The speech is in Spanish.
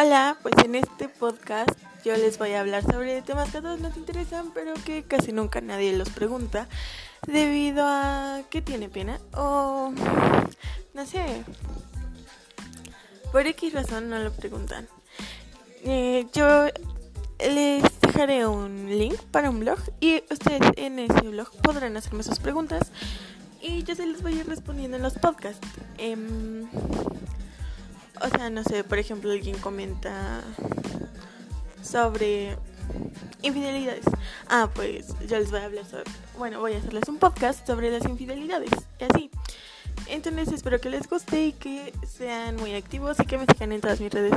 Hola, pues en este podcast yo les voy a hablar sobre temas que a todos nos interesan, pero que casi nunca nadie los pregunta, debido a que tiene pena o no sé, por X razón no lo preguntan. Eh, yo les dejaré un link para un blog y ustedes en ese blog podrán hacerme sus preguntas y yo se les voy a ir respondiendo en los podcasts. Em, o sea, no sé, por ejemplo, alguien comenta sobre infidelidades. Ah, pues yo les voy a hablar sobre, bueno, voy a hacerles un podcast sobre las infidelidades y así. Entonces espero que les guste y que sean muy activos y que me sigan en todas mis redes.